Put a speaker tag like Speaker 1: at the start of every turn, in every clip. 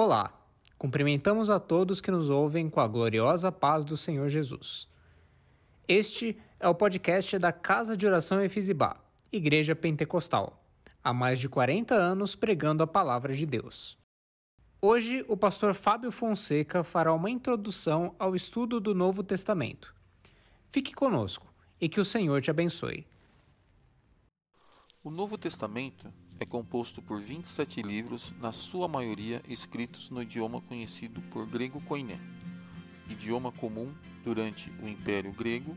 Speaker 1: Olá, cumprimentamos a todos que nos ouvem com a gloriosa paz do Senhor Jesus. Este é o podcast da Casa de Oração Efizibá, Igreja Pentecostal, há mais de 40 anos pregando a palavra de Deus. Hoje, o pastor Fábio Fonseca fará uma introdução ao estudo do Novo Testamento. Fique conosco e que o Senhor te abençoe.
Speaker 2: O Novo Testamento é composto por 27 livros, na sua maioria escritos no idioma conhecido por grego koiné, idioma comum durante o Império Grego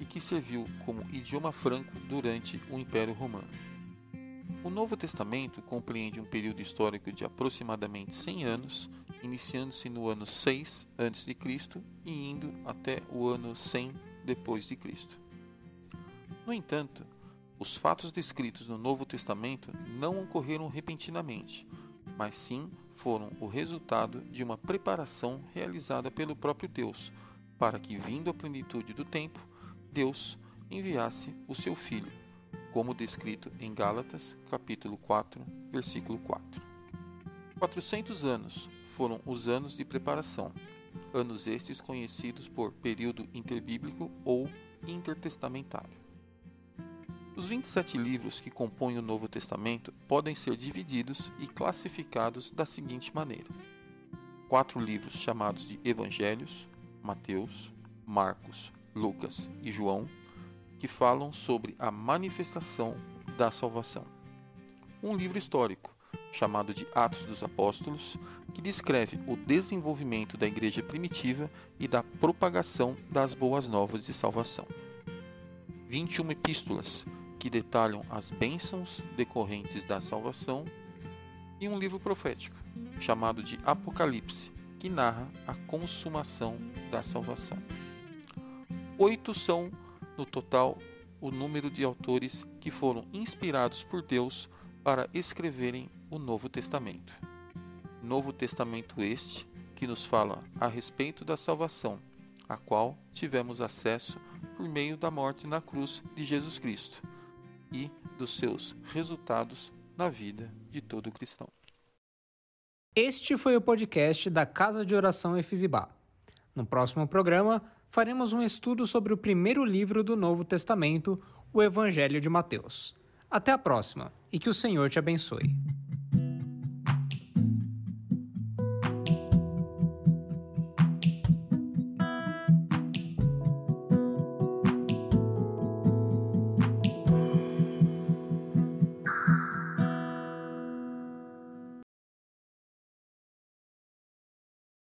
Speaker 2: e que serviu como idioma franco durante o Império Romano. O Novo Testamento compreende um período histórico de aproximadamente 100 anos, iniciando-se no ano 6 a.C. e indo até o ano 100 depois de Cristo. No entanto, os fatos descritos no Novo Testamento não ocorreram repentinamente, mas sim foram o resultado de uma preparação realizada pelo próprio Deus, para que, vindo à plenitude do tempo, Deus enviasse o seu Filho, como descrito em Gálatas, capítulo 4, versículo 4. 400 anos foram os anos de preparação, anos estes conhecidos por período interbíblico ou intertestamentário. Os 27 livros que compõem o Novo Testamento podem ser divididos e classificados da seguinte maneira: quatro livros chamados de Evangelhos, Mateus, Marcos, Lucas e João, que falam sobre a manifestação da salvação. Um livro histórico, chamado de Atos dos Apóstolos, que descreve o desenvolvimento da igreja primitiva e da propagação das boas novas de salvação. 21 epístolas, que detalham as bênçãos decorrentes da salvação, e um livro profético, chamado de Apocalipse, que narra a consumação da salvação. Oito são, no total, o número de autores que foram inspirados por Deus para escreverem o Novo Testamento. Novo Testamento este que nos fala a respeito da salvação, a qual tivemos acesso por meio da morte na cruz de Jesus Cristo e dos seus resultados na vida de todo cristão.
Speaker 1: Este foi o podcast da Casa de Oração Efizibá. No próximo programa, faremos um estudo sobre o primeiro livro do Novo Testamento, o Evangelho de Mateus. Até a próxima e que o Senhor te abençoe.